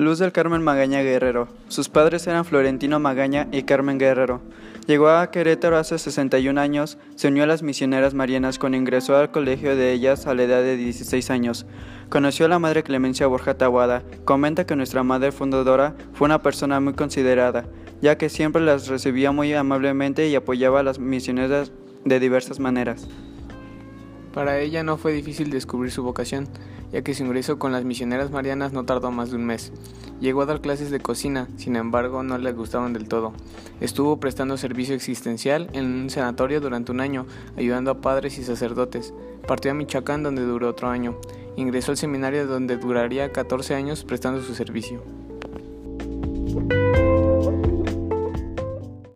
Luz del Carmen Magaña Guerrero. Sus padres eran Florentino Magaña y Carmen Guerrero. Llegó a Querétaro hace 61 años, se unió a las misioneras marianas cuando ingresó al colegio de ellas a la edad de 16 años. Conoció a la madre Clemencia Borja Tawada. Comenta que nuestra madre fundadora fue una persona muy considerada, ya que siempre las recibía muy amablemente y apoyaba a las misioneras de diversas maneras. Para ella no fue difícil descubrir su vocación, ya que su ingreso con las misioneras marianas no tardó más de un mes. Llegó a dar clases de cocina, sin embargo no le gustaban del todo. Estuvo prestando servicio existencial en un sanatorio durante un año, ayudando a padres y sacerdotes. Partió a Michoacán donde duró otro año. Ingresó al seminario donde duraría 14 años prestando su servicio.